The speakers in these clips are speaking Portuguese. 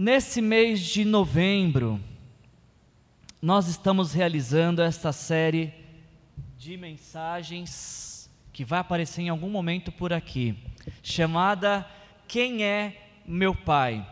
Nesse mês de novembro, nós estamos realizando esta série de mensagens que vai aparecer em algum momento por aqui, chamada Quem é meu Pai?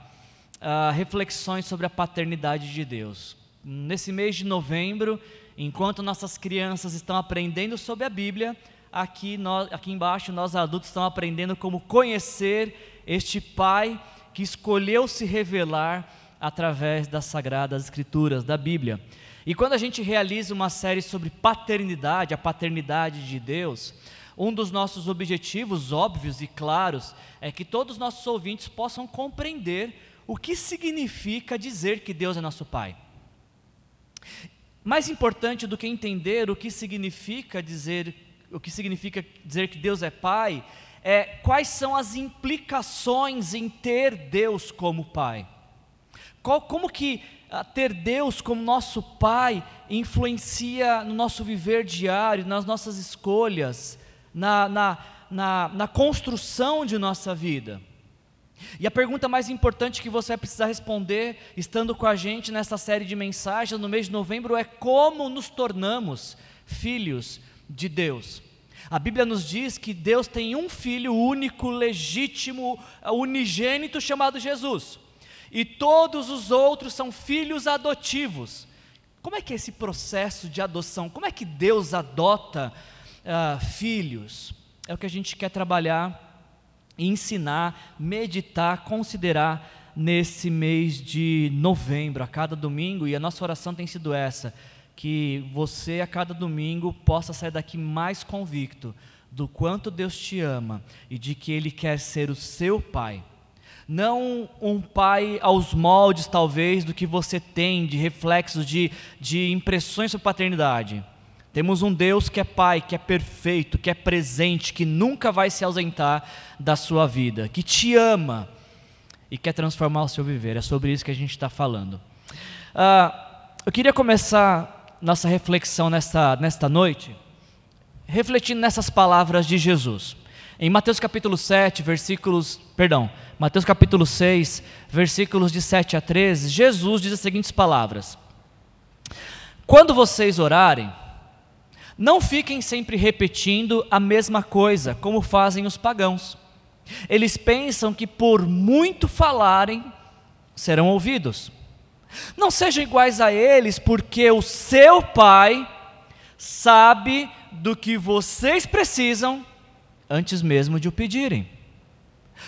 Uh, reflexões sobre a paternidade de Deus. Nesse mês de novembro, enquanto nossas crianças estão aprendendo sobre a Bíblia, aqui, nós, aqui embaixo nós adultos estamos aprendendo como conhecer este Pai que escolheu se revelar através das sagradas escrituras da Bíblia. E quando a gente realiza uma série sobre paternidade, a paternidade de Deus, um dos nossos objetivos óbvios e claros é que todos os nossos ouvintes possam compreender o que significa dizer que Deus é nosso Pai. Mais importante do que entender o que significa dizer o que significa dizer que Deus é Pai é, quais são as implicações em ter Deus como Pai. Qual, como que ah, ter Deus como nosso Pai influencia no nosso viver diário, nas nossas escolhas, na, na, na, na construção de nossa vida. E a pergunta mais importante que você vai precisar responder, estando com a gente nessa série de mensagens no mês de novembro, é como nos tornamos filhos de Deus. A Bíblia nos diz que Deus tem um filho único, legítimo, unigênito chamado Jesus. E todos os outros são filhos adotivos. Como é que é esse processo de adoção? Como é que Deus adota uh, filhos? É o que a gente quer trabalhar, ensinar, meditar, considerar nesse mês de novembro, a cada domingo, e a nossa oração tem sido essa que você a cada domingo possa sair daqui mais convicto do quanto Deus te ama e de que Ele quer ser o seu pai. Não um pai aos moldes, talvez, do que você tem de reflexos, de, de impressões sobre paternidade. Temos um Deus que é pai, que é perfeito, que é presente, que nunca vai se ausentar da sua vida, que te ama e quer transformar o seu viver. É sobre isso que a gente está falando. Ah, eu queria começar nossa reflexão nesta, nesta noite, refletindo nessas palavras de Jesus. Em Mateus capítulo 7, versículos, perdão, Mateus capítulo 6, versículos de 7 a 13, Jesus diz as seguintes palavras: Quando vocês orarem, não fiquem sempre repetindo a mesma coisa, como fazem os pagãos. Eles pensam que por muito falarem, serão ouvidos. Não sejam iguais a eles, porque o seu Pai sabe do que vocês precisam antes mesmo de o pedirem.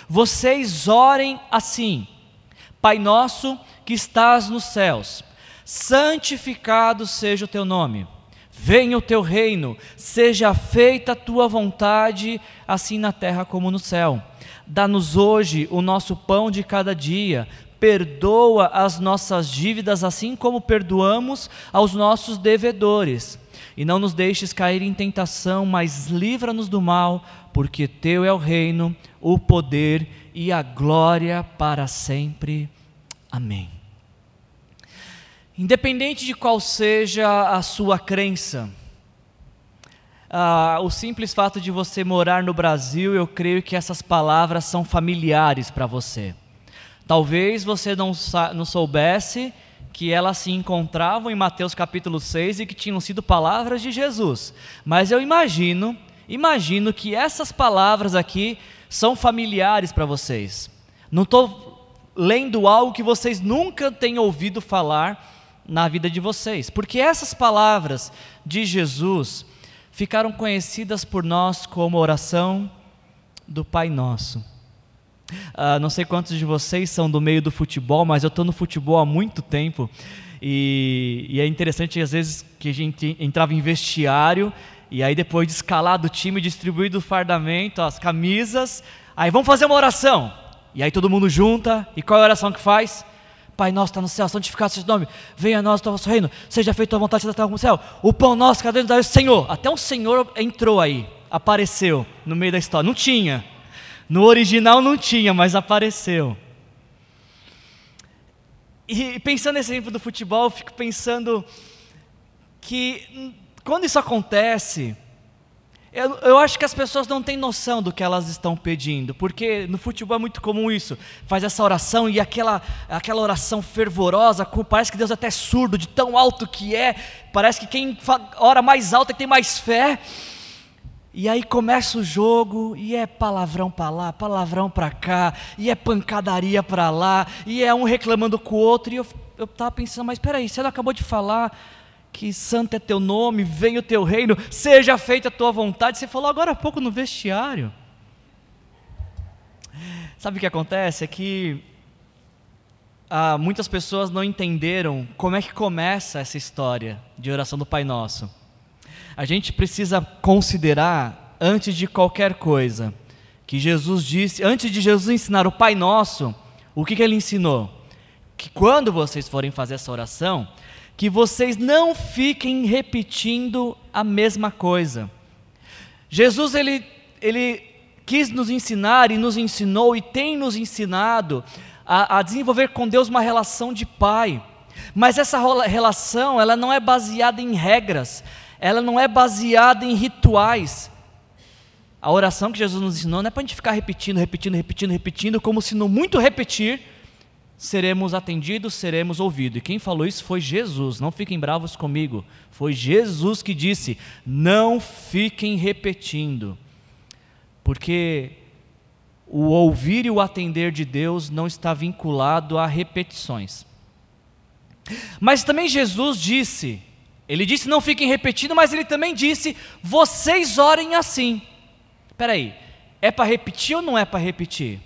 Vocês orem assim: Pai nosso que estás nos céus, santificado seja o teu nome. Venha o teu reino, seja feita a tua vontade, assim na terra como no céu. Dá-nos hoje o nosso pão de cada dia perdoa as nossas dívidas, assim como perdoamos aos nossos devedores. E não nos deixes cair em tentação, mas livra-nos do mal, porque Teu é o reino, o poder e a glória para sempre. Amém. Independente de qual seja a sua crença, ah, o simples fato de você morar no Brasil, eu creio que essas palavras são familiares para você. Talvez você não, não soubesse que elas se encontravam em Mateus capítulo 6 e que tinham sido palavras de Jesus. Mas eu imagino, imagino que essas palavras aqui são familiares para vocês. Não estou lendo algo que vocês nunca têm ouvido falar na vida de vocês, porque essas palavras de Jesus ficaram conhecidas por nós como oração do Pai Nosso. Uh, não sei quantos de vocês são do meio do futebol, mas eu estou no futebol há muito tempo. E, e, é interessante, às vezes, que a gente entrava em vestiário, e aí depois de escalar do time, distribuído o fardamento, as camisas, aí vamos fazer uma oração. E aí todo mundo junta, e qual é a oração que faz? Pai nosso está no céu, santificado seja o nome, venha a nós o vosso reino, seja feita a vontade da terra como no céu. O pão nosso, cada vez nos dá Senhor. Até um Senhor entrou aí, apareceu no meio da história. Não tinha. No original não tinha, mas apareceu. E pensando nesse exemplo do futebol, eu fico pensando que quando isso acontece, Eu, eu, acho que as pessoas não têm noção do que elas estão pedindo, porque no futebol é muito comum isso. Faz essa oração e aquela, aquela oração fervorosa, parece que Deus é até surdo, de tão alto que é. Parece que quem ora mais alto é que tem mais fé. E aí começa o jogo e é palavrão para lá, palavrão para cá, e é pancadaria para lá, e é um reclamando com o outro. E eu estava pensando, mas peraí, você não acabou de falar que santo é teu nome, venha o teu reino, seja feita a tua vontade. Você falou agora há pouco no vestiário. Sabe o que acontece? É que ah, muitas pessoas não entenderam como é que começa essa história de oração do Pai Nosso. A gente precisa considerar, antes de qualquer coisa, que Jesus disse, antes de Jesus ensinar o Pai Nosso, o que, que ele ensinou? Que quando vocês forem fazer essa oração, que vocês não fiquem repetindo a mesma coisa. Jesus ele, ele quis nos ensinar e nos ensinou e tem nos ensinado a, a desenvolver com Deus uma relação de pai. Mas essa relação ela não é baseada em regras, ela não é baseada em rituais. A oração que Jesus nos ensinou não é para a gente ficar repetindo, repetindo, repetindo, repetindo, como se no muito repetir seremos atendidos, seremos ouvidos. E quem falou isso foi Jesus, não fiquem bravos comigo. Foi Jesus que disse: não fiquem repetindo, porque o ouvir e o atender de Deus não está vinculado a repetições. Mas também Jesus disse, ele disse não fiquem repetindo, mas ele também disse: vocês orem assim. Espera aí, é para repetir ou não é para repetir?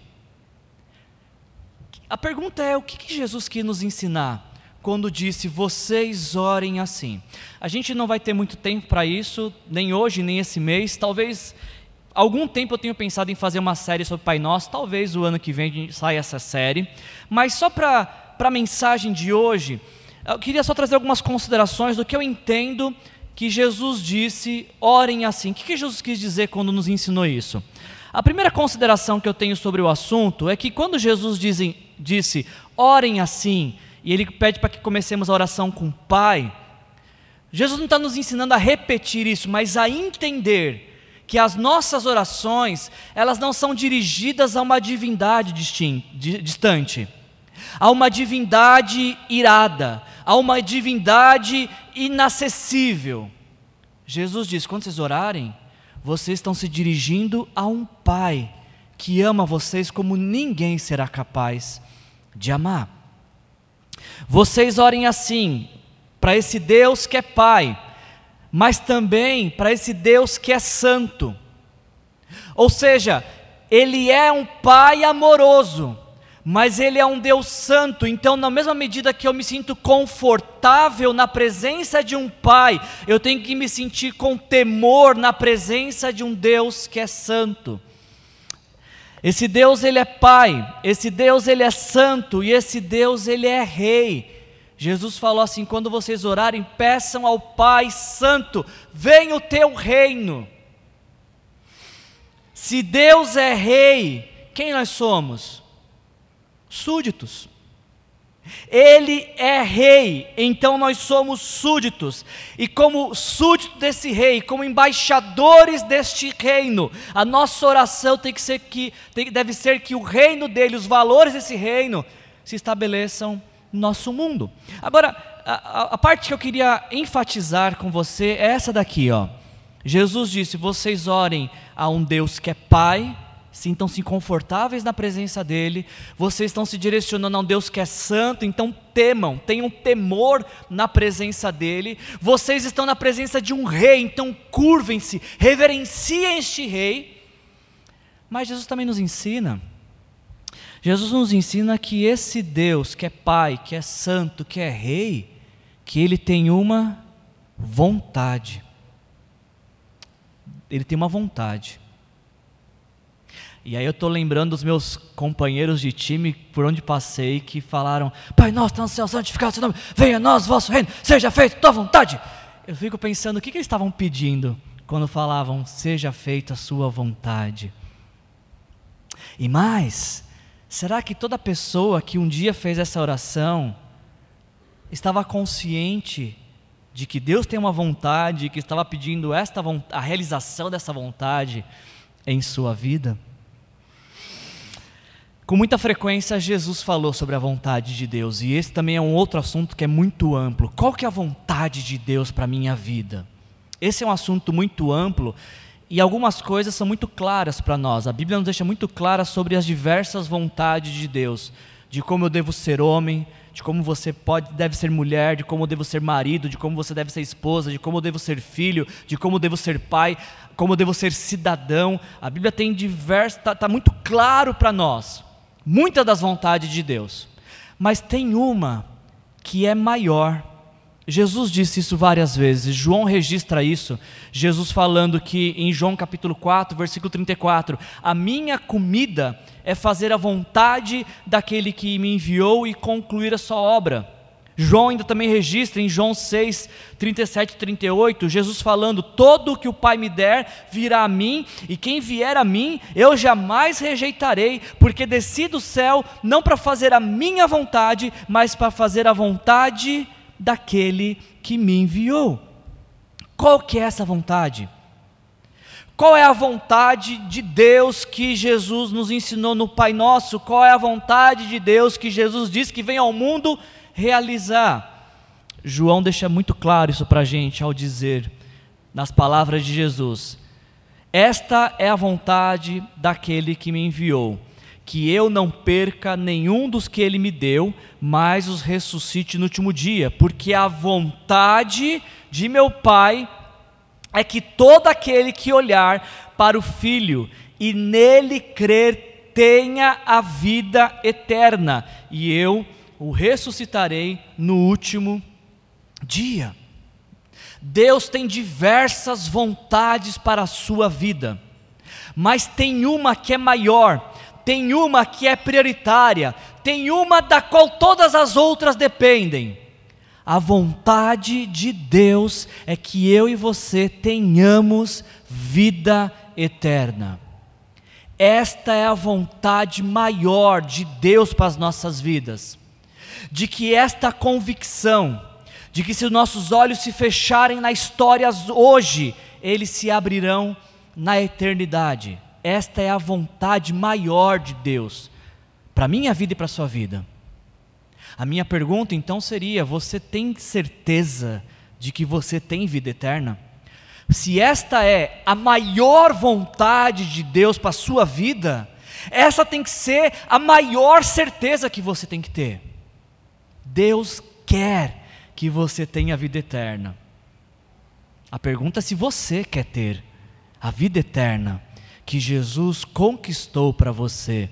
A pergunta é: o que, que Jesus quis nos ensinar quando disse vocês orem assim? A gente não vai ter muito tempo para isso, nem hoje, nem esse mês. Talvez algum tempo eu tenho pensado em fazer uma série sobre Pai Nosso, talvez o ano que vem saia essa série. Mas só para a mensagem de hoje, eu queria só trazer algumas considerações do que eu entendo que Jesus disse, orem assim. O que, Jesus quis dizer quando nos ensinou isso? A primeira consideração que eu tenho sobre o assunto é que quando Jesus dizem, disse, orem assim, e ele pede para que comecemos a oração com o Pai, Jesus não está nos ensinando a repetir isso, mas a entender que as nossas orações, elas não são dirigidas a uma divindade distante, a uma divindade irada, a uma divindade inacessível. Jesus diz: quando vocês orarem, vocês estão se dirigindo a um Pai que ama vocês como ninguém será capaz de amar. Vocês orem assim, para esse Deus que é Pai, mas também para esse Deus que é Santo. Ou seja, Ele é um Pai amoroso, mas Ele é um Deus Santo, então, na mesma medida que eu me sinto confortável na presença de um Pai, eu tenho que me sentir com temor na presença de um Deus que é Santo. Esse Deus ele é Pai, esse Deus ele é Santo e esse Deus ele é Rei. Jesus falou assim: quando vocês orarem, peçam ao Pai Santo, venha o teu reino. Se Deus é Rei, quem nós somos? Súditos. Ele é rei, então nós somos súditos, e como súdito desse rei, como embaixadores deste reino, a nossa oração tem que ser que tem, deve ser que o reino dele, os valores desse reino, se estabeleçam no nosso mundo. Agora, a, a parte que eu queria enfatizar com você é essa daqui, ó. Jesus disse: vocês orem a um Deus que é Pai, sintam-se confortáveis na presença dEle, vocês estão se direcionando a um Deus que é santo, então temam, tenham temor na presença dEle, vocês estão na presença de um rei, então curvem-se, reverenciem este rei. Mas Jesus também nos ensina, Jesus nos ensina que esse Deus que é Pai, que é santo, que é rei, que ele tem uma vontade. Ele tem uma vontade. E aí eu estou lembrando dos meus companheiros de time por onde passei que falaram: Pai nosso, está no céu, santificado seu nome, venha a nós vosso reino, seja feita tua vontade. Eu fico pensando o que, que eles estavam pedindo quando falavam: Seja feita a sua vontade. E mais, será que toda pessoa que um dia fez essa oração estava consciente de que Deus tem uma vontade, que estava pedindo esta a realização dessa vontade em sua vida? Com muita frequência Jesus falou sobre a vontade de Deus, e esse também é um outro assunto que é muito amplo. Qual que é a vontade de Deus para a minha vida? Esse é um assunto muito amplo e algumas coisas são muito claras para nós. A Bíblia nos deixa muito clara sobre as diversas vontades de Deus, de como eu devo ser homem, de como você pode, deve ser mulher, de como eu devo ser marido, de como você deve ser esposa, de como eu devo ser filho, de como eu devo ser pai, como eu devo ser cidadão. A Bíblia tem diversas, está tá muito claro para nós, muitas das vontades de Deus, mas tem uma que é maior. Jesus disse isso várias vezes, João registra isso, Jesus falando que em João capítulo 4, versículo 34, a minha comida é fazer a vontade daquele que me enviou e concluir a sua obra. João ainda também registra em João 6, 37 e 38, Jesus falando: Todo o que o Pai me der virá a mim, e quem vier a mim eu jamais rejeitarei, porque desci do céu não para fazer a minha vontade, mas para fazer a vontade de daquele que me enviou. Qual que é essa vontade? Qual é a vontade de Deus que Jesus nos ensinou no Pai Nosso? Qual é a vontade de Deus que Jesus disse que vem ao mundo realizar? João deixa muito claro isso para a gente ao dizer, nas palavras de Jesus: Esta é a vontade daquele que me enviou que eu não perca nenhum dos que ele me deu, mas os ressuscite no último dia, porque a vontade de meu Pai é que todo aquele que olhar para o Filho e nele crer tenha a vida eterna, e eu o ressuscitarei no último dia. Deus tem diversas vontades para a sua vida, mas tem uma que é maior, tem uma que é prioritária, tem uma da qual todas as outras dependem. A vontade de Deus é que eu e você tenhamos vida eterna. Esta é a vontade maior de Deus para as nossas vidas. De que esta convicção, de que se os nossos olhos se fecharem na história hoje, eles se abrirão na eternidade. Esta é a vontade maior de Deus para minha vida e para sua vida. A minha pergunta então seria: você tem certeza de que você tem vida eterna? Se esta é a maior vontade de Deus para sua vida, essa tem que ser a maior certeza que você tem que ter. Deus quer que você tenha vida eterna. A pergunta é se você quer ter a vida eterna que Jesus conquistou para você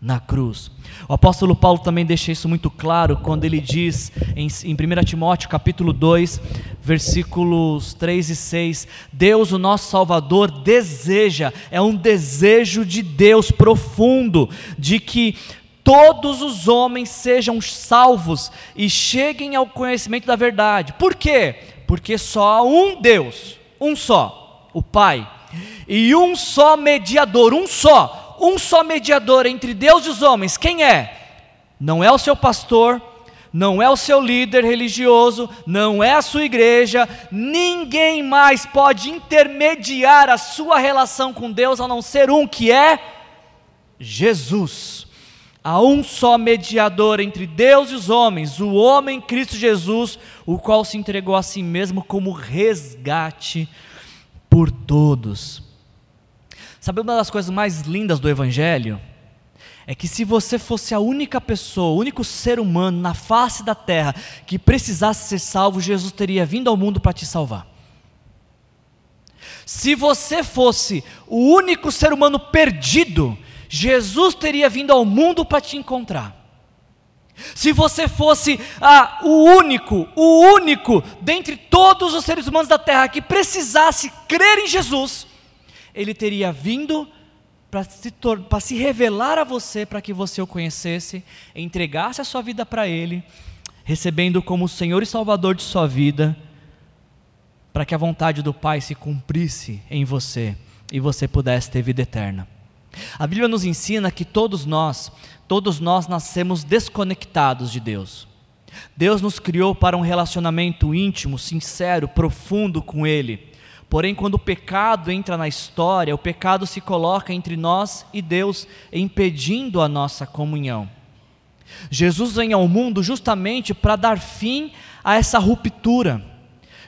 na cruz. O apóstolo Paulo também deixa isso muito claro quando ele diz em, em 1 Timóteo capítulo 2, versículos 3 e 6, Deus, o nosso Salvador, deseja, é um desejo de Deus profundo, de que todos os homens sejam salvos e cheguem ao conhecimento da verdade. Por quê? Porque só há um Deus, um só, o Pai e um só mediador, um só, um só mediador entre Deus e os homens. Quem é? Não é o seu pastor, não é o seu líder religioso, não é a sua igreja, ninguém mais pode intermediar a sua relação com Deus a não ser um que é Jesus. Há um só mediador entre Deus e os homens, o homem Cristo Jesus, o qual se entregou a si mesmo como resgate por todos. Sabe uma das coisas mais lindas do Evangelho? É que se você fosse a única pessoa, o único ser humano na face da terra que precisasse ser salvo, Jesus teria vindo ao mundo para te salvar. Se você fosse o único ser humano perdido, Jesus teria vindo ao mundo para te encontrar. Se você fosse ah, o único, o único dentre todos os seres humanos da terra que precisasse crer em Jesus, ele teria vindo para se, se revelar a você, para que você o conhecesse, entregasse a sua vida para Ele, recebendo como Senhor e Salvador de sua vida, para que a vontade do Pai se cumprisse em você e você pudesse ter vida eterna. A Bíblia nos ensina que todos nós, todos nós nascemos desconectados de Deus. Deus nos criou para um relacionamento íntimo, sincero, profundo com Ele. Porém, quando o pecado entra na história, o pecado se coloca entre nós e Deus, impedindo a nossa comunhão. Jesus vem ao mundo justamente para dar fim a essa ruptura.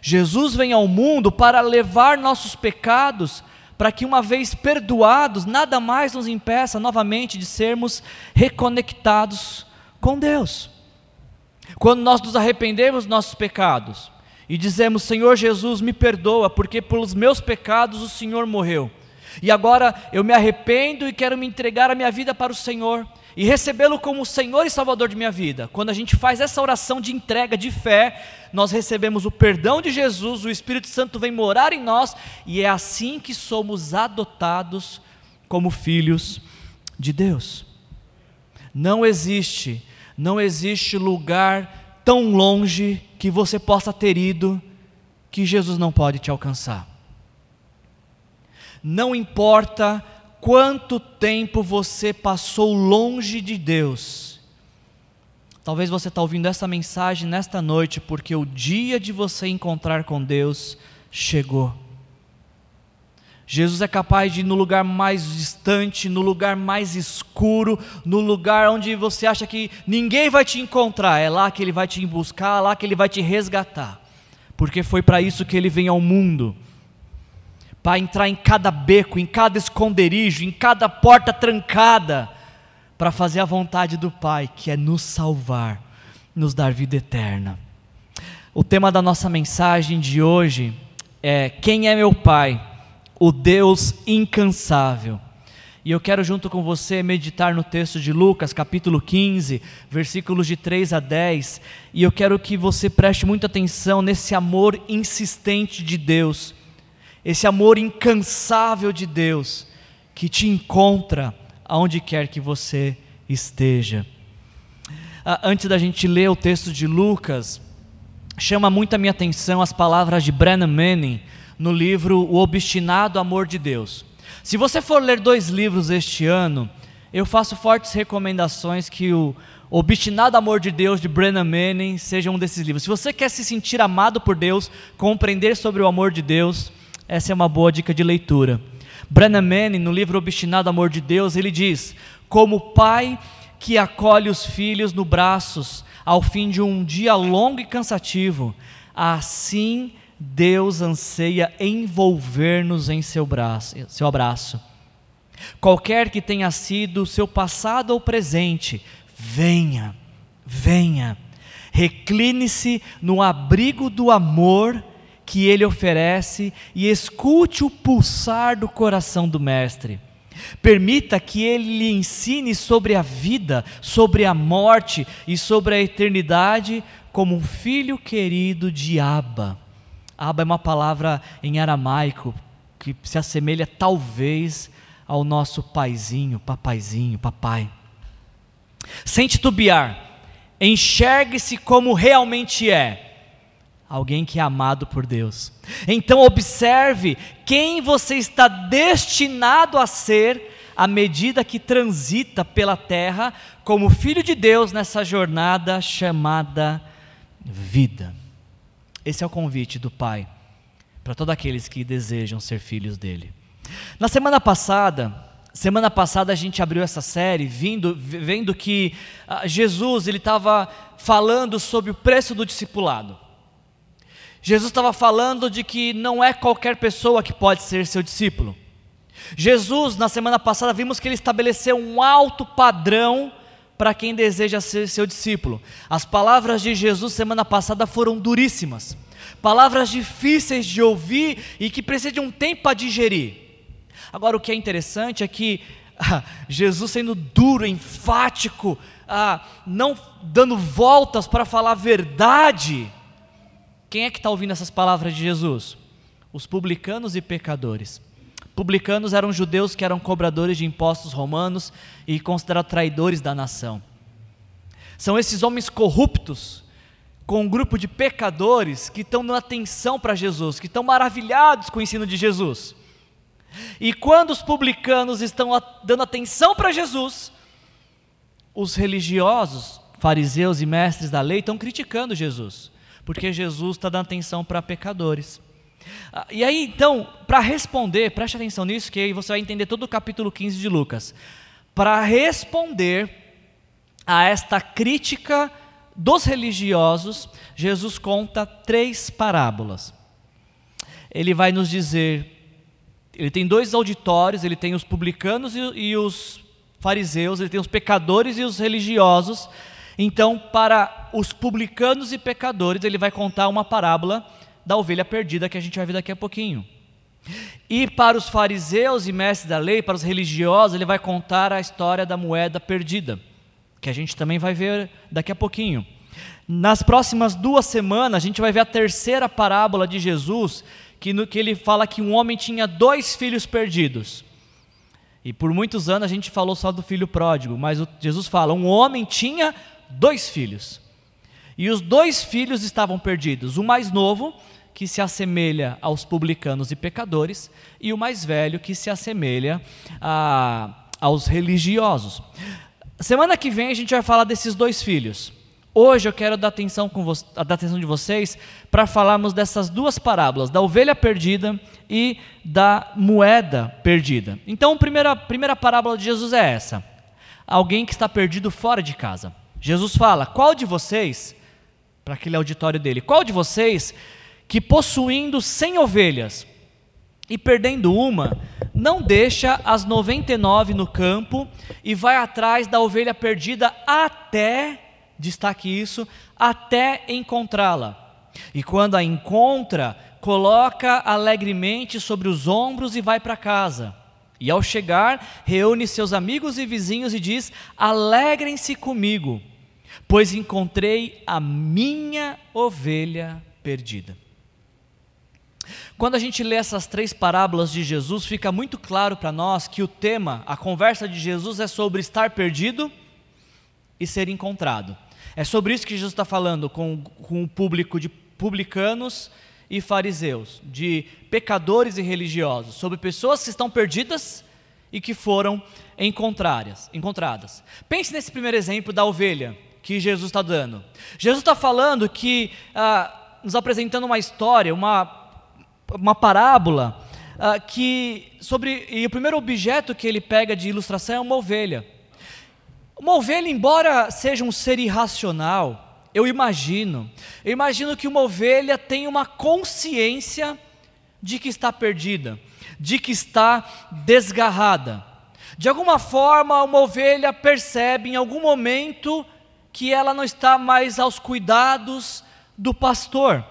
Jesus vem ao mundo para levar nossos pecados, para que, uma vez perdoados, nada mais nos impeça novamente de sermos reconectados com Deus. Quando nós nos arrependemos dos nossos pecados e dizemos: Senhor Jesus, me perdoa, porque pelos meus pecados o Senhor morreu. E agora eu me arrependo e quero me entregar a minha vida para o Senhor e recebê-lo como Senhor e Salvador de minha vida. Quando a gente faz essa oração de entrega, de fé, nós recebemos o perdão de Jesus, o Espírito Santo vem morar em nós e é assim que somos adotados como filhos de Deus. Não existe, não existe lugar tão longe que você possa ter ido que Jesus não pode te alcançar. Não importa quanto tempo você passou longe de Deus. Talvez você está ouvindo essa mensagem nesta noite porque o dia de você encontrar com Deus chegou. Jesus é capaz de ir no lugar mais distante, no lugar mais escuro, no lugar onde você acha que ninguém vai te encontrar. É lá que Ele vai te buscar, é lá que Ele vai te resgatar. Porque foi para isso que Ele vem ao mundo para entrar em cada beco, em cada esconderijo, em cada porta trancada, para fazer a vontade do Pai, que é nos salvar, nos dar vida eterna. O tema da nossa mensagem de hoje é: Quem é meu Pai? O Deus incansável. E eu quero, junto com você, meditar no texto de Lucas, capítulo 15, versículos de 3 a 10. E eu quero que você preste muita atenção nesse amor insistente de Deus esse amor incansável de Deus que te encontra aonde quer que você esteja. Ah, antes da gente ler o texto de Lucas, chama muito a minha atenção as palavras de Brennan Manning no livro O Obstinado Amor de Deus. Se você for ler dois livros este ano, eu faço fortes recomendações que o Obstinado Amor de Deus de Brennan Manning seja um desses livros. Se você quer se sentir amado por Deus, compreender sobre o amor de Deus, essa é uma boa dica de leitura. Brennan Manning, no livro Obstinado Amor de Deus, ele diz: Como pai que acolhe os filhos no braços ao fim de um dia longo e cansativo, assim Deus anseia envolver-nos em seu, braço, seu abraço. Qualquer que tenha sido seu passado ou presente, venha, venha, recline-se no abrigo do amor que ele oferece e escute o pulsar do coração do Mestre. Permita que ele lhe ensine sobre a vida, sobre a morte e sobre a eternidade, como um filho querido de Abba. Abba é uma palavra em aramaico que se assemelha talvez ao nosso paizinho, papaizinho, papai. Sem titubear, enxergue-se como realmente é alguém que é amado por Deus. Então observe quem você está destinado a ser à medida que transita pela terra como filho de Deus nessa jornada chamada vida. Esse é o convite do Pai para todos aqueles que desejam ser filhos dele. Na semana passada, semana passada a gente abriu essa série vindo, vendo que uh, Jesus ele estava falando sobre o preço do discipulado. Jesus estava falando de que não é qualquer pessoa que pode ser seu discípulo. Jesus, na semana passada, vimos que ele estabeleceu um alto padrão para quem deseja ser seu discípulo. As palavras de Jesus semana passada foram duríssimas, palavras difíceis de ouvir e que precisam de um tempo para digerir. Agora, o que é interessante é que ah, Jesus, sendo duro, enfático, ah, não dando voltas para falar a verdade, quem é que está ouvindo essas palavras de Jesus? Os publicanos e pecadores. Publicanos eram judeus que eram cobradores de impostos romanos e considerados traidores da nação. São esses homens corruptos, com um grupo de pecadores que estão dando atenção para Jesus, que estão maravilhados com o ensino de Jesus. E quando os publicanos estão dando atenção para Jesus, os religiosos, fariseus e mestres da lei estão criticando Jesus, porque Jesus está dando atenção para pecadores. Ah, e aí, então, para responder, preste atenção nisso, que aí você vai entender todo o capítulo 15 de Lucas. Para responder a esta crítica dos religiosos, Jesus conta três parábolas. Ele vai nos dizer, ele tem dois auditórios, ele tem os publicanos e, e os fariseus, ele tem os pecadores e os religiosos. Então, para os publicanos e pecadores, ele vai contar uma parábola da ovelha perdida que a gente vai ver daqui a pouquinho. E para os fariseus e mestres da lei, para os religiosos, ele vai contar a história da moeda perdida, que a gente também vai ver daqui a pouquinho. Nas próximas duas semanas, a gente vai ver a terceira parábola de Jesus, que, no, que ele fala que um homem tinha dois filhos perdidos. E por muitos anos a gente falou só do filho pródigo, mas o, Jesus fala: um homem tinha dois filhos. E os dois filhos estavam perdidos. O mais novo que se assemelha aos publicanos e pecadores, e o mais velho que se assemelha a, aos religiosos. Semana que vem a gente vai falar desses dois filhos. Hoje eu quero dar atenção, com dar atenção de vocês para falarmos dessas duas parábolas, da ovelha perdida e da moeda perdida. Então, a primeira, primeira parábola de Jesus é essa: alguém que está perdido fora de casa. Jesus fala: qual de vocês, para aquele auditório dele, qual de vocês que possuindo cem ovelhas e perdendo uma, não deixa as 99 no campo e vai atrás da ovelha perdida até, destaque isso, até encontrá-la. E quando a encontra, coloca alegremente sobre os ombros e vai para casa. E ao chegar, reúne seus amigos e vizinhos e diz: Alegrem-se comigo, pois encontrei a minha ovelha perdida. Quando a gente lê essas três parábolas de Jesus, fica muito claro para nós que o tema, a conversa de Jesus é sobre estar perdido e ser encontrado. É sobre isso que Jesus está falando com, com o público de publicanos e fariseus, de pecadores e religiosos, sobre pessoas que estão perdidas e que foram encontradas. encontradas. Pense nesse primeiro exemplo da ovelha que Jesus está dando. Jesus está falando que, ah, nos apresentando uma história, uma uma parábola uh, que sobre e o primeiro objeto que ele pega de ilustração é uma ovelha. Uma ovelha, embora seja um ser irracional, eu imagino, eu imagino que uma ovelha tem uma consciência de que está perdida, de que está desgarrada. De alguma forma, uma ovelha percebe em algum momento que ela não está mais aos cuidados do pastor.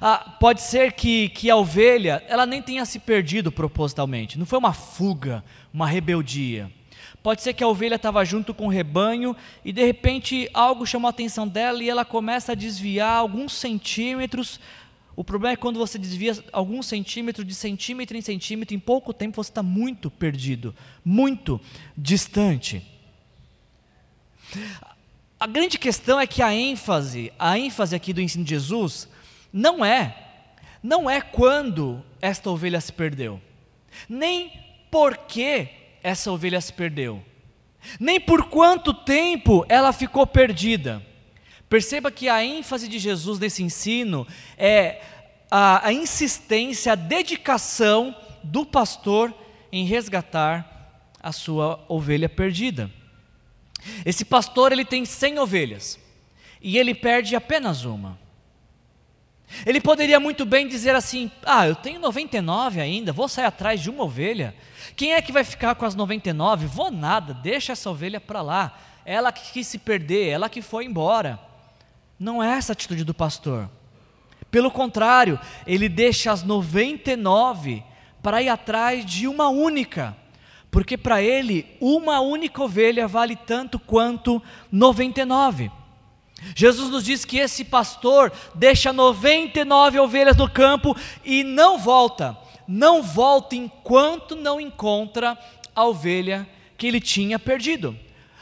Ah, pode ser que, que a ovelha ela nem tenha se perdido propositalmente, não foi uma fuga, uma rebeldia. Pode ser que a ovelha estava junto com o rebanho e de repente algo chamou a atenção dela e ela começa a desviar alguns centímetros. O problema é quando você desvia alguns centímetros, de centímetro em centímetro, em pouco tempo você está muito perdido, muito distante. A grande questão é que a ênfase, a ênfase aqui do ensino de Jesus, não é, não é quando esta ovelha se perdeu, nem por que essa ovelha se perdeu, nem por quanto tempo ela ficou perdida. Perceba que a ênfase de Jesus nesse ensino é a, a insistência, a dedicação do pastor em resgatar a sua ovelha perdida. Esse pastor ele tem 100 ovelhas e ele perde apenas uma. Ele poderia muito bem dizer assim: Ah, eu tenho 99 ainda, vou sair atrás de uma ovelha. Quem é que vai ficar com as 99? Vou nada, deixa essa ovelha para lá. Ela que quis se perder, ela que foi embora. Não é essa a atitude do pastor. Pelo contrário, ele deixa as 99 para ir atrás de uma única. Porque para ele, uma única ovelha vale tanto quanto 99. Jesus nos diz que esse pastor deixa 99 ovelhas no campo e não volta, não volta enquanto não encontra a ovelha que ele tinha perdido.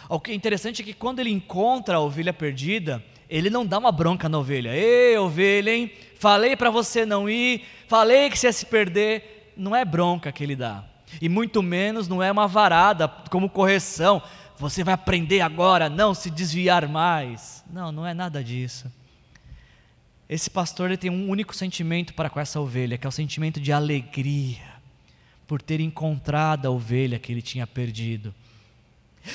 O que é interessante é que quando ele encontra a ovelha perdida, ele não dá uma bronca na ovelha. Ei, ovelha, hein? Falei para você não ir, falei que você ia se perder. Não é bronca que ele dá. E muito menos não é uma varada como correção você vai aprender agora não se desviar mais. Não, não é nada disso. Esse pastor ele tem um único sentimento para com essa ovelha, que é o sentimento de alegria por ter encontrado a ovelha que ele tinha perdido.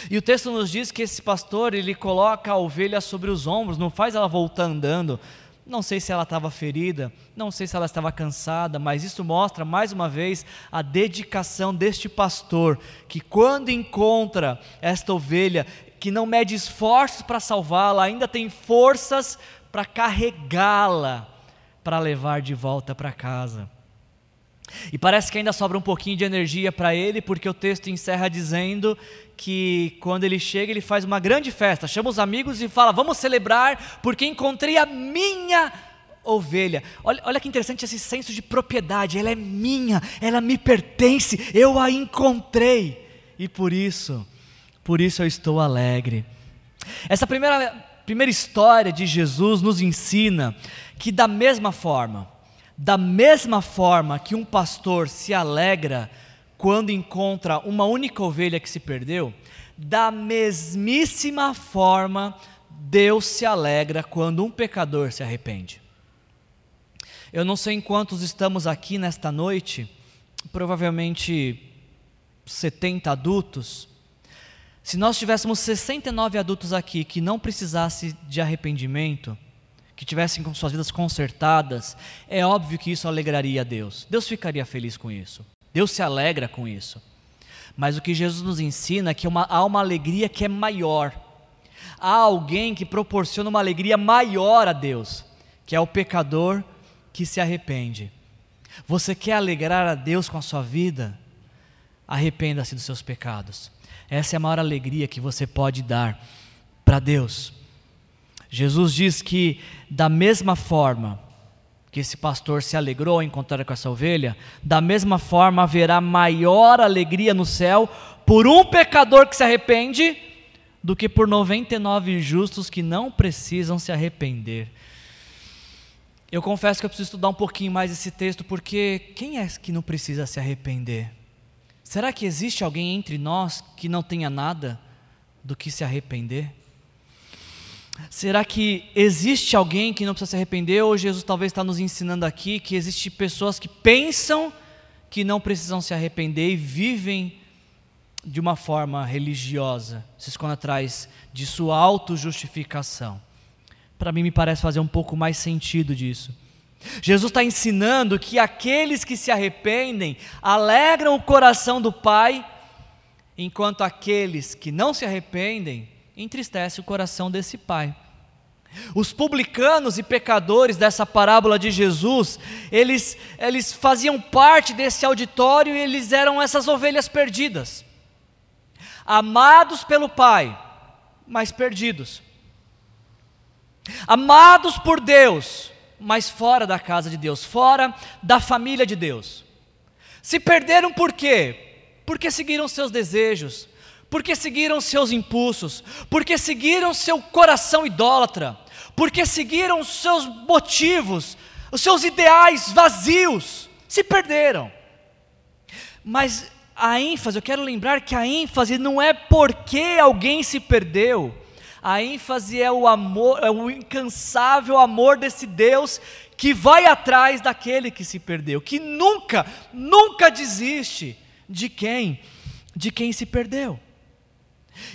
E o texto nos diz que esse pastor, ele coloca a ovelha sobre os ombros, não faz ela voltar andando. Não sei se ela estava ferida, não sei se ela estava cansada, mas isso mostra mais uma vez a dedicação deste pastor, que quando encontra esta ovelha, que não mede esforços para salvá-la, ainda tem forças para carregá-la, para levar de volta para casa. E parece que ainda sobra um pouquinho de energia para ele, porque o texto encerra dizendo que quando ele chega, ele faz uma grande festa, chama os amigos e fala: Vamos celebrar, porque encontrei a minha ovelha. Olha, olha que interessante esse senso de propriedade, ela é minha, ela me pertence, eu a encontrei, e por isso, por isso eu estou alegre. Essa primeira, primeira história de Jesus nos ensina que, da mesma forma, da mesma forma que um pastor se alegra quando encontra uma única ovelha que se perdeu, da mesmíssima forma Deus se alegra quando um pecador se arrepende. Eu não sei em quantos estamos aqui nesta noite, provavelmente 70 adultos. Se nós tivéssemos 69 adultos aqui que não precisasse de arrependimento, que tivessem com suas vidas consertadas, é óbvio que isso alegraria a Deus. Deus ficaria feliz com isso. Deus se alegra com isso. Mas o que Jesus nos ensina é que uma, há uma alegria que é maior. Há alguém que proporciona uma alegria maior a Deus, que é o pecador que se arrepende. Você quer alegrar a Deus com a sua vida? Arrependa-se dos seus pecados. Essa é a maior alegria que você pode dar para Deus. Jesus diz que, da mesma forma que esse pastor se alegrou ao encontrar com essa ovelha, da mesma forma haverá maior alegria no céu por um pecador que se arrepende do que por 99 justos que não precisam se arrepender. Eu confesso que eu preciso estudar um pouquinho mais esse texto, porque quem é que não precisa se arrepender? Será que existe alguém entre nós que não tenha nada do que se arrepender? Será que existe alguém que não precisa se arrepender? Ou Jesus talvez está nos ensinando aqui que existe pessoas que pensam que não precisam se arrepender e vivem de uma forma religiosa, se esconde atrás de sua autojustificação. Para mim, me parece fazer um pouco mais sentido disso. Jesus está ensinando que aqueles que se arrependem alegram o coração do Pai, enquanto aqueles que não se arrependem entristece o coração desse pai. Os publicanos e pecadores dessa parábola de Jesus, eles, eles faziam parte desse auditório e eles eram essas ovelhas perdidas, amados pelo Pai, mas perdidos, amados por Deus, mas fora da casa de Deus, fora da família de Deus. Se perderam por quê? Porque seguiram seus desejos, porque seguiram seus impulsos, porque seguiram seu coração idólatra, porque seguiram os seus motivos, os seus ideais vazios, se perderam. Mas a ênfase, eu quero lembrar que a ênfase não é porque alguém se perdeu, a ênfase é o amor, é o incansável amor desse Deus que vai atrás daquele que se perdeu, que nunca, nunca desiste de quem, de quem se perdeu.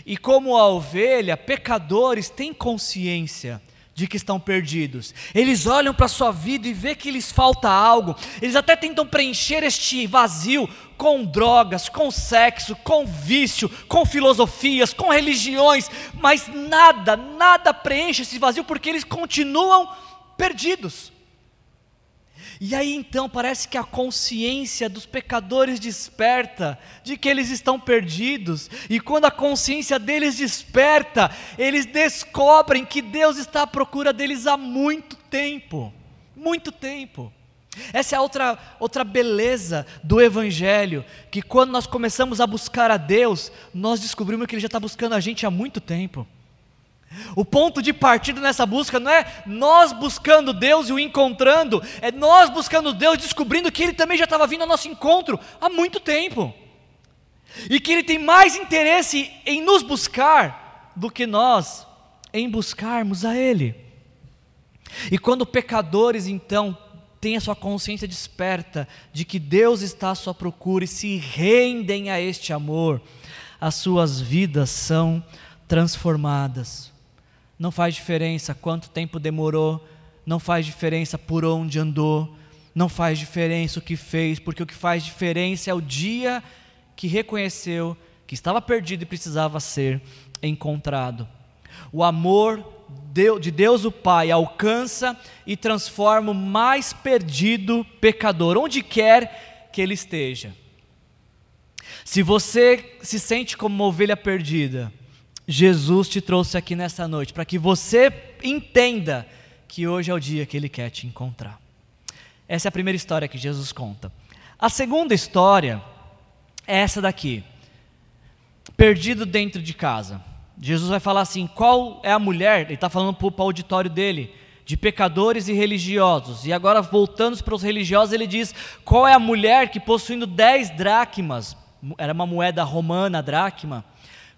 E como a ovelha, pecadores têm consciência de que estão perdidos. Eles olham para a sua vida e vê que lhes falta algo. Eles até tentam preencher este vazio com drogas, com sexo, com vício, com filosofias, com religiões, mas nada, nada preenche esse vazio porque eles continuam perdidos. E aí então parece que a consciência dos pecadores desperta de que eles estão perdidos, e quando a consciência deles desperta, eles descobrem que Deus está à procura deles há muito tempo muito tempo. Essa é outra, outra beleza do Evangelho, que quando nós começamos a buscar a Deus, nós descobrimos que Ele já está buscando a gente há muito tempo. O ponto de partida nessa busca não é nós buscando Deus e o encontrando, é nós buscando Deus, descobrindo que Ele também já estava vindo ao nosso encontro há muito tempo. e que Ele tem mais interesse em nos buscar do que nós em buscarmos a Ele. E quando pecadores, então, têm a sua consciência desperta de que Deus está à sua procura e se rendem a este amor, as suas vidas são transformadas. Não faz diferença quanto tempo demorou, não faz diferença por onde andou, não faz diferença o que fez, porque o que faz diferença é o dia que reconheceu que estava perdido e precisava ser encontrado. O amor de Deus o Pai alcança e transforma o mais perdido pecador, onde quer que ele esteja. Se você se sente como uma ovelha perdida, Jesus te trouxe aqui nessa noite para que você entenda que hoje é o dia que ele quer te encontrar. Essa é a primeira história que Jesus conta. A segunda história é essa daqui. Perdido dentro de casa. Jesus vai falar assim: qual é a mulher? Ele está falando para o auditório dele, de pecadores e religiosos. E agora, voltando para os religiosos, ele diz: qual é a mulher que possuindo dez dracmas, era uma moeda romana, dracma,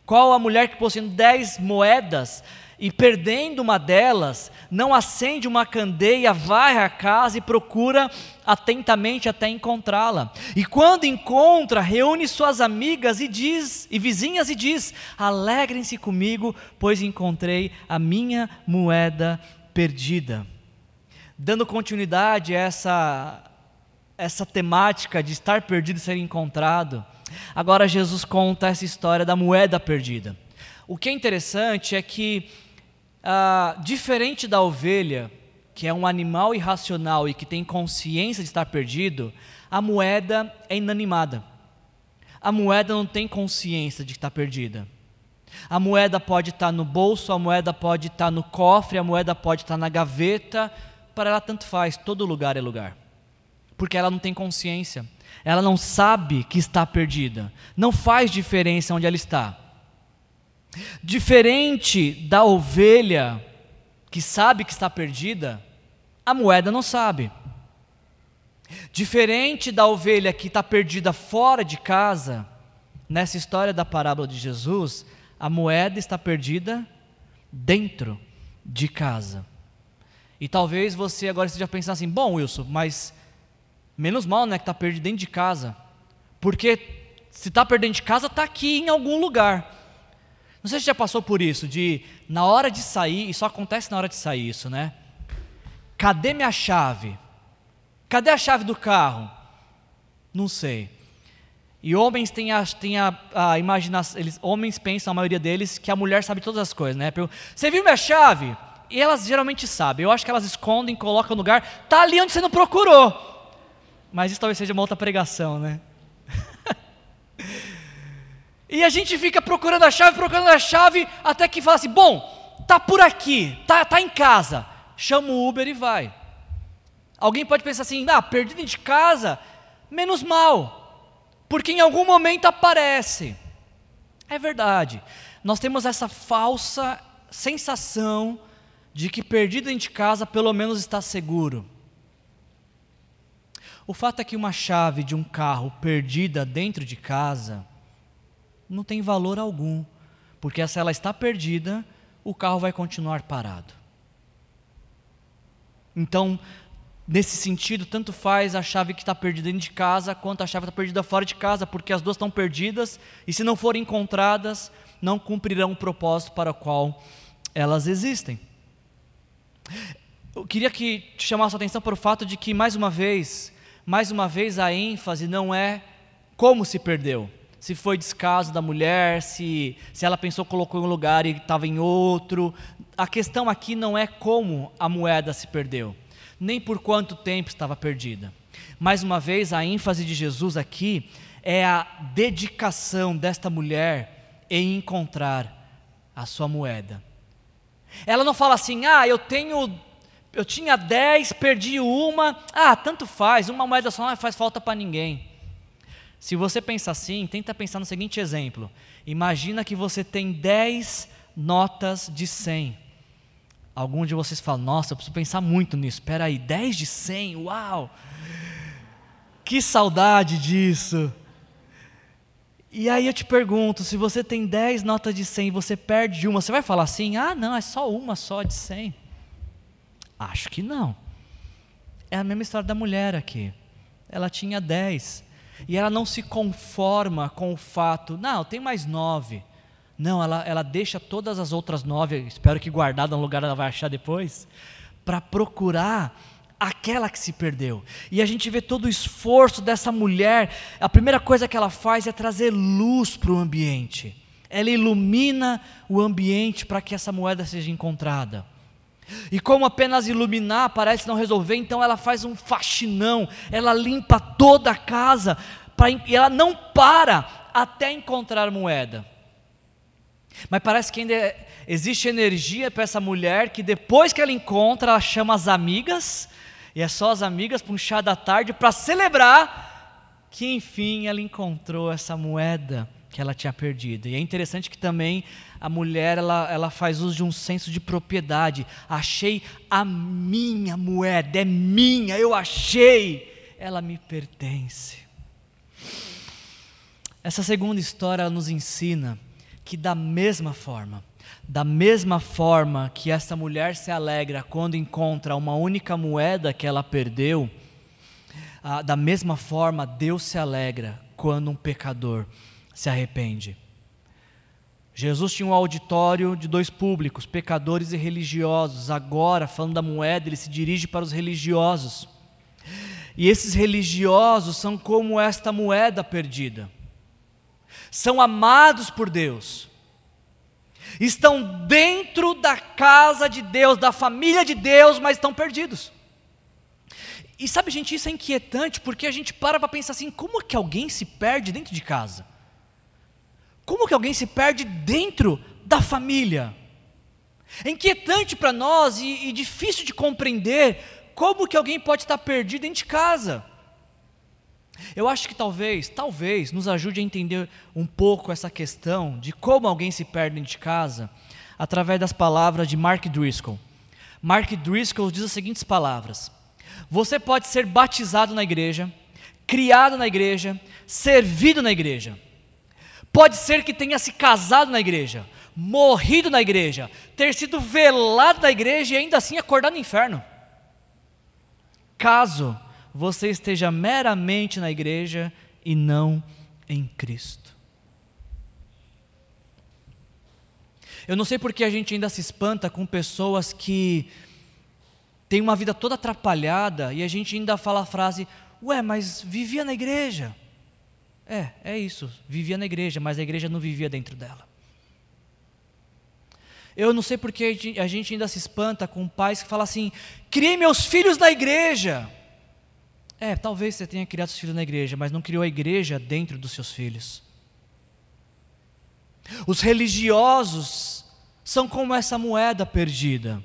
qual a mulher que possuindo dez moedas e perdendo uma delas, não acende uma candeia, vai à casa e procura atentamente até encontrá-la. E quando encontra, reúne suas amigas e diz, e vizinhas e diz: "Alegrem-se comigo, pois encontrei a minha moeda perdida". Dando continuidade a essa essa temática de estar perdido e ser encontrado, agora Jesus conta essa história da moeda perdida. O que é interessante é que ah, diferente da ovelha, que é um animal irracional e que tem consciência de estar perdido, a moeda é inanimada. A moeda não tem consciência de estar perdida. A moeda pode estar no bolso, a moeda pode estar no cofre, a moeda pode estar na gaveta, para ela tanto faz, todo lugar é lugar. Porque ela não tem consciência, ela não sabe que está perdida, não faz diferença onde ela está. Diferente da ovelha que sabe que está perdida, a moeda não sabe. Diferente da ovelha que está perdida fora de casa, nessa história da parábola de Jesus, a moeda está perdida dentro de casa. E talvez você agora esteja pensando assim: bom, Wilson, mas menos mal né, que está perdido dentro de casa, porque se está perdido de casa, está aqui em algum lugar. Não sei se já passou por isso, de na hora de sair, e só acontece na hora de sair isso, né? Cadê minha chave? Cadê a chave do carro? Não sei. E homens têm a, têm a, a imaginação, eles, homens pensam, a maioria deles, que a mulher sabe todas as coisas, né? Você viu minha chave? E elas geralmente sabem. Eu acho que elas escondem, colocam no lugar. Tá ali onde você não procurou. Mas isso talvez seja uma outra pregação, né? E a gente fica procurando a chave, procurando a chave, até que fala assim: bom, tá por aqui, tá, tá em casa. Chama o Uber e vai. Alguém pode pensar assim: ah, perdido de casa, menos mal, porque em algum momento aparece. É verdade, nós temos essa falsa sensação de que perdido dentro de casa pelo menos está seguro. O fato é que uma chave de um carro perdida dentro de casa não tem valor algum, porque se ela está perdida, o carro vai continuar parado. Então, nesse sentido, tanto faz a chave que está perdida dentro de casa, quanto a chave que está perdida fora de casa, porque as duas estão perdidas, e se não forem encontradas, não cumprirão o propósito para o qual elas existem. Eu queria que te chamasse a atenção para o fato de que, mais uma vez, mais uma vez a ênfase não é como se perdeu, se foi descaso da mulher, se, se ela pensou colocou em um lugar e estava em outro. A questão aqui não é como a moeda se perdeu, nem por quanto tempo estava perdida. Mais uma vez, a ênfase de Jesus aqui é a dedicação desta mulher em encontrar a sua moeda. Ela não fala assim, ah, eu tenho, eu tinha dez, perdi uma, ah, tanto faz, uma moeda só não faz falta para ninguém. Se você pensa assim, tenta pensar no seguinte exemplo: imagina que você tem 10 notas de 100. Algum de vocês fala: Nossa, eu preciso pensar muito nisso. Espera aí, 10 de 100? Uau! Que saudade disso! E aí eu te pergunto, se você tem 10 notas de 100 e você perde uma, você vai falar assim: "Ah, não, é só uma só de 100"? Acho que não. É a mesma história da mulher aqui. Ela tinha 10 e ela não se conforma com o fato, não, tem mais nove. Não, ela, ela deixa todas as outras nove, espero que guardada no lugar ela vai achar depois, para procurar aquela que se perdeu. E a gente vê todo o esforço dessa mulher. A primeira coisa que ela faz é trazer luz para o ambiente. Ela ilumina o ambiente para que essa moeda seja encontrada. E como apenas iluminar parece não resolver, então ela faz um faxinão, ela limpa toda a casa, pra, e ela não para até encontrar moeda. Mas parece que ainda existe energia para essa mulher que depois que ela encontra, ela chama as amigas, e é só as amigas para um chá da tarde para celebrar que enfim ela encontrou essa moeda que ela tinha perdido. E é interessante que também a mulher ela, ela faz uso de um senso de propriedade. Achei a minha moeda, é minha, eu achei, ela me pertence. Essa segunda história nos ensina que da mesma forma, da mesma forma que esta mulher se alegra quando encontra uma única moeda que ela perdeu, ah, da mesma forma Deus se alegra quando um pecador se arrepende. Jesus tinha um auditório de dois públicos, pecadores e religiosos. Agora, falando da moeda, ele se dirige para os religiosos. E esses religiosos são como esta moeda perdida. São amados por Deus. Estão dentro da casa de Deus, da família de Deus, mas estão perdidos. E sabe, gente, isso é inquietante porque a gente para para pensar assim: como que alguém se perde dentro de casa? Como que alguém se perde dentro da família? É inquietante para nós e, e, difícil de compreender como que alguém pode estar perdido dentro de casa. Eu acho que talvez, talvez, nos ajude a entender um pouco essa questão de como alguém se perde dentro de casa, através das palavras de Mark Driscoll. Mark Driscoll diz as seguintes palavras: Você pode ser batizado na igreja, criado na igreja, servido na igreja. Pode ser que tenha se casado na igreja, morrido na igreja, ter sido velado na igreja e ainda assim acordar no inferno. Caso você esteja meramente na igreja e não em Cristo. Eu não sei porque a gente ainda se espanta com pessoas que têm uma vida toda atrapalhada e a gente ainda fala a frase: Ué, mas vivia na igreja. É, é isso. Vivia na igreja, mas a igreja não vivia dentro dela. Eu não sei porque a gente ainda se espanta com pais que falam assim: criei meus filhos na igreja. É, talvez você tenha criado seus filhos na igreja, mas não criou a igreja dentro dos seus filhos. Os religiosos são como essa moeda perdida.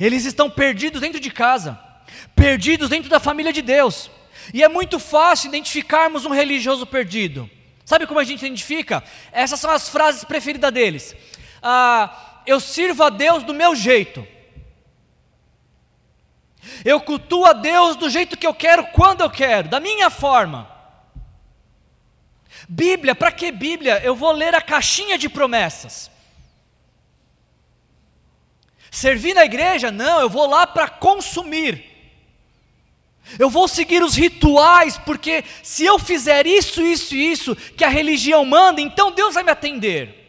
Eles estão perdidos dentro de casa, perdidos dentro da família de Deus. E é muito fácil identificarmos um religioso perdido. Sabe como a gente identifica? Essas são as frases preferidas deles. Ah, eu sirvo a Deus do meu jeito. Eu cultuo a Deus do jeito que eu quero, quando eu quero, da minha forma. Bíblia, para que Bíblia? Eu vou ler a caixinha de promessas. Servir na igreja? Não, eu vou lá para consumir. Eu vou seguir os rituais, porque se eu fizer isso, isso e isso que a religião manda, então Deus vai me atender.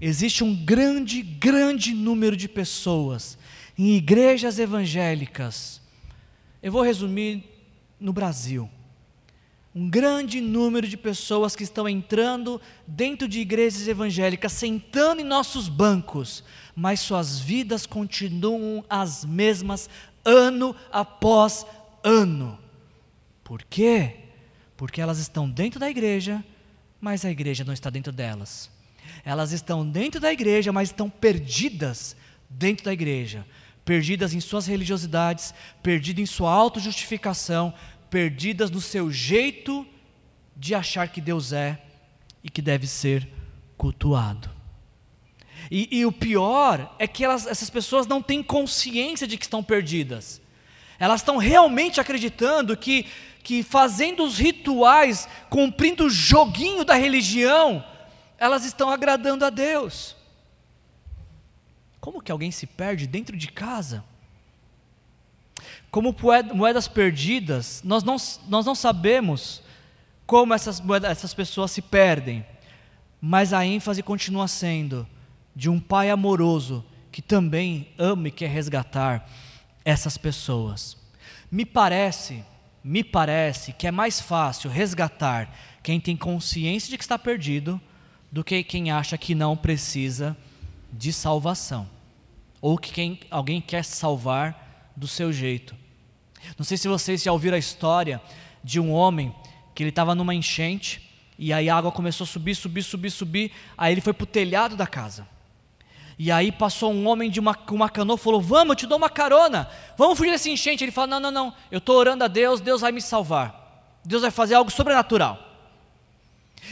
Existe um grande, grande número de pessoas em igrejas evangélicas. Eu vou resumir no Brasil. Um grande número de pessoas que estão entrando dentro de igrejas evangélicas, sentando em nossos bancos, mas suas vidas continuam as mesmas ano após ano. Por quê? Porque elas estão dentro da igreja, mas a igreja não está dentro delas. Elas estão dentro da igreja, mas estão perdidas dentro da igreja. Perdidas em suas religiosidades, perdidas em sua autojustificação, perdidas no seu jeito de achar que Deus é e que deve ser cultuado. E, e o pior é que elas, essas pessoas não têm consciência de que estão perdidas. Elas estão realmente acreditando que, que fazendo os rituais, cumprindo o joguinho da religião, elas estão agradando a Deus. Como que alguém se perde dentro de casa? Como moedas perdidas, nós não, nós não sabemos como essas, moedas, essas pessoas se perdem, mas a ênfase continua sendo de um pai amoroso que também ama e quer resgatar essas pessoas. Me parece, me parece que é mais fácil resgatar quem tem consciência de que está perdido do que quem acha que não precisa de salvação ou que quem, alguém quer salvar do seu jeito. Não sei se vocês já ouviram a história de um homem que ele estava numa enchente e aí a água começou a subir, subir, subir, subir, aí ele foi para o telhado da casa. E aí passou um homem de uma, uma canoa e falou: Vamos, eu te dou uma carona, vamos fugir desse enchente. Ele falou: Não, não, não, eu estou orando a Deus, Deus vai me salvar, Deus vai fazer algo sobrenatural.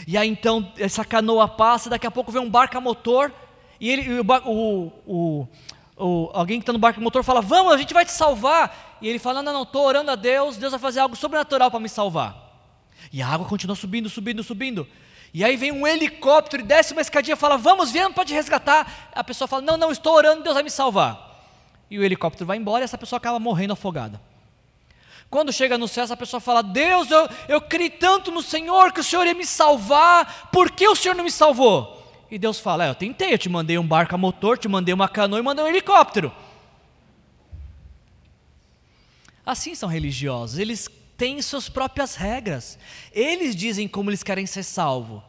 E aí então essa canoa passa, daqui a pouco vem um barco a motor, e ele, o, o, o alguém que está no barco a motor fala: Vamos, a gente vai te salvar. E ele fala: Não, não, estou orando a Deus, Deus vai fazer algo sobrenatural para me salvar. E a água continua subindo, subindo, subindo. E aí vem um helicóptero e desce uma escadinha e fala: Vamos, viemos para te resgatar. A pessoa fala: Não, não, estou orando, Deus vai me salvar. E o helicóptero vai embora e essa pessoa acaba morrendo afogada. Quando chega no céu, essa pessoa fala: Deus, eu, eu criei tanto no Senhor que o Senhor ia me salvar, por que o Senhor não me salvou? E Deus fala: é, Eu tentei, eu te mandei um barco a motor, te mandei uma canoa e mandei um helicóptero. Assim são religiosos, eles têm suas próprias regras. Eles dizem como eles querem ser salvos.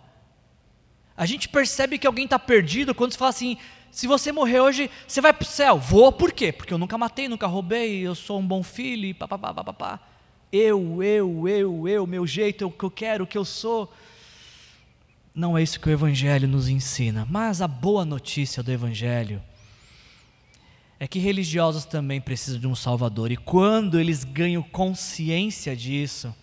A gente percebe que alguém está perdido quando se fala assim: se você morrer hoje, você vai para o céu. Vou por quê? Porque eu nunca matei, nunca roubei, eu sou um bom filho, e papapá, papapá. Eu, eu, eu, eu, meu jeito, o que eu quero, o que eu sou. Não é isso que o Evangelho nos ensina. Mas a boa notícia do Evangelho é que religiosos também precisam de um Salvador, e quando eles ganham consciência disso,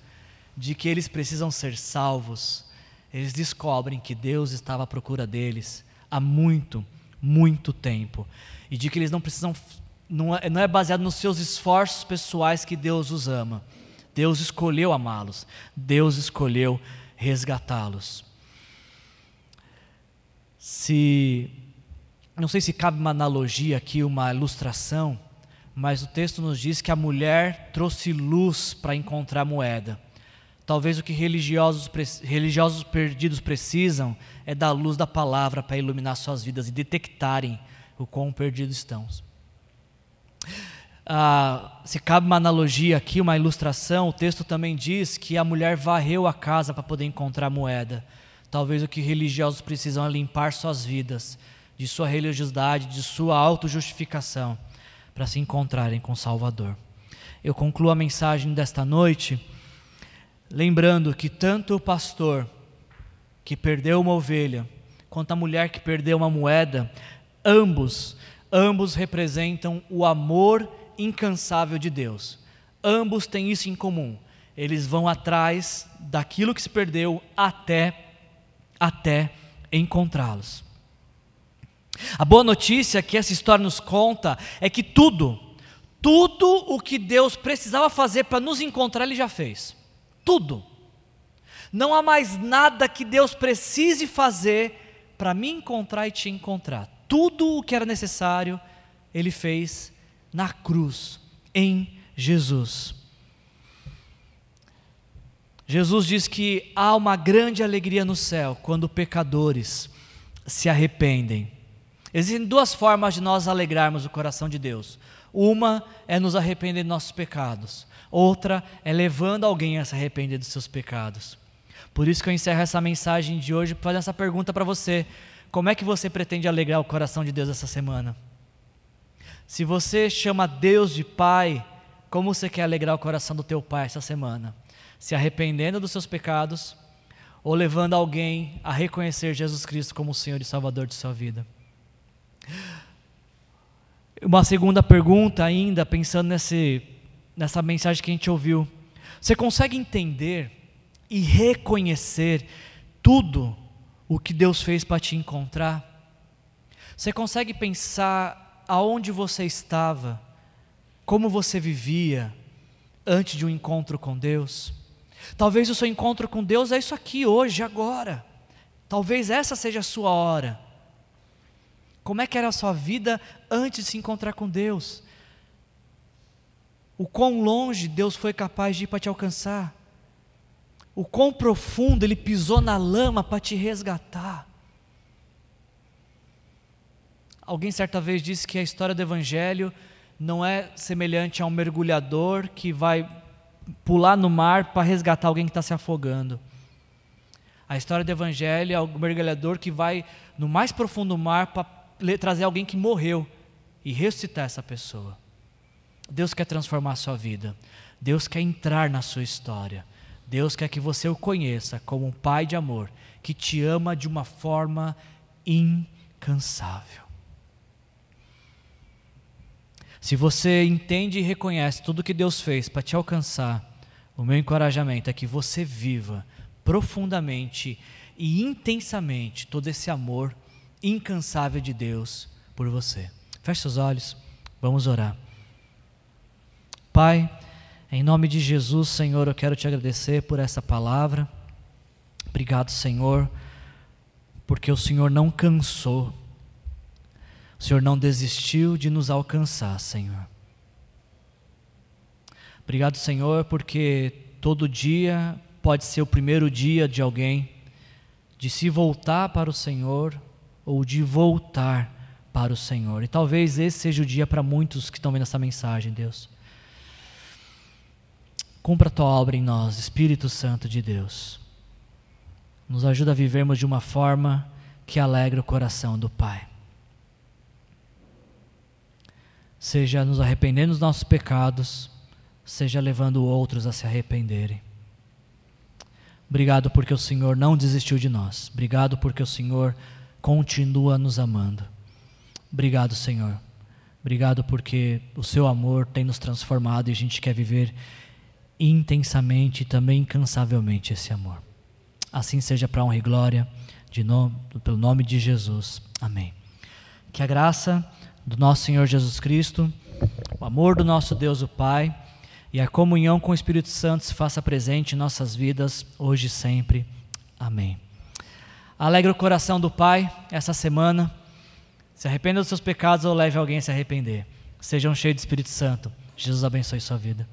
de que eles precisam ser salvos, eles descobrem que Deus estava à procura deles há muito, muito tempo, e de que eles não precisam, não é, não é baseado nos seus esforços pessoais que Deus os ama, Deus escolheu amá-los, Deus escolheu resgatá-los. Se não sei se cabe uma analogia aqui, uma ilustração, mas o texto nos diz que a mulher trouxe luz para encontrar moeda. Talvez o que religiosos, religiosos perdidos precisam é da luz da palavra para iluminar suas vidas e detectarem o quão perdidos estão. Ah, se cabe uma analogia aqui, uma ilustração, o texto também diz que a mulher varreu a casa para poder encontrar moeda. Talvez o que religiosos precisam é limpar suas vidas de sua religiosidade, de sua autojustificação, para se encontrarem com o Salvador. Eu concluo a mensagem desta noite lembrando que tanto o pastor que perdeu uma ovelha, quanto a mulher que perdeu uma moeda, ambos, ambos representam o amor incansável de Deus. Ambos têm isso em comum. Eles vão atrás daquilo que se perdeu até até encontrá-los. A boa notícia que essa história nos conta é que tudo, tudo o que Deus precisava fazer para nos encontrar, Ele já fez. Tudo. Não há mais nada que Deus precise fazer para me encontrar e te encontrar. Tudo o que era necessário, Ele fez na cruz, em Jesus. Jesus diz que há uma grande alegria no céu quando pecadores se arrependem. Existem duas formas de nós alegrarmos o coração de Deus. Uma é nos arrepender de nossos pecados, outra é levando alguém a se arrepender dos seus pecados. Por isso que eu encerro essa mensagem de hoje fazendo essa pergunta para você: como é que você pretende alegrar o coração de Deus essa semana? Se você chama Deus de Pai, como você quer alegrar o coração do teu pai essa semana? Se arrependendo dos seus pecados ou levando alguém a reconhecer Jesus Cristo como o Senhor e Salvador de sua vida? Uma segunda pergunta ainda, pensando nesse, nessa mensagem que a gente ouviu. Você consegue entender e reconhecer tudo o que Deus fez para te encontrar? Você consegue pensar aonde você estava, como você vivia antes de um encontro com Deus? Talvez o seu encontro com Deus é isso aqui, hoje, agora. Talvez essa seja a sua hora. Como é que era a sua vida antes de se encontrar com Deus? O quão longe Deus foi capaz de ir para te alcançar? O quão profundo Ele pisou na lama para te resgatar? Alguém certa vez disse que a história do Evangelho não é semelhante a um mergulhador que vai pular no mar para resgatar alguém que está se afogando. A história do Evangelho é o mergulhador que vai no mais profundo mar para trazer alguém que morreu e ressuscitar essa pessoa. Deus quer transformar a sua vida. Deus quer entrar na sua história. Deus quer que você o conheça como um pai de amor que te ama de uma forma incansável. Se você entende e reconhece tudo que Deus fez para te alcançar, o meu encorajamento é que você viva profundamente e intensamente todo esse amor incansável de Deus por você. Feche seus olhos, vamos orar. Pai, em nome de Jesus, Senhor, eu quero te agradecer por essa palavra. Obrigado, Senhor, porque o Senhor não cansou o Senhor não desistiu de nos alcançar, Senhor. Obrigado, Senhor, porque todo dia pode ser o primeiro dia de alguém de se voltar para o Senhor ou de voltar para o Senhor. E talvez esse seja o dia para muitos que estão vendo essa mensagem, Deus. Cumpra a tua obra em nós, Espírito Santo de Deus. Nos ajuda a vivermos de uma forma que alegra o coração do Pai seja nos arrependendo dos nossos pecados, seja levando outros a se arrependerem. Obrigado porque o Senhor não desistiu de nós. Obrigado porque o Senhor continua nos amando. Obrigado, Senhor. Obrigado porque o seu amor tem nos transformado e a gente quer viver intensamente e também incansavelmente esse amor. Assim seja para honra e glória, de nome, pelo nome de Jesus. Amém. Que a graça do nosso Senhor Jesus Cristo, o amor do nosso Deus o Pai e a comunhão com o Espírito Santo se faça presente em nossas vidas, hoje e sempre. Amém. Alegre o coração do Pai essa semana. Se arrependa dos seus pecados ou leve alguém a se arrepender. Sejam cheios do Espírito Santo. Jesus abençoe sua vida.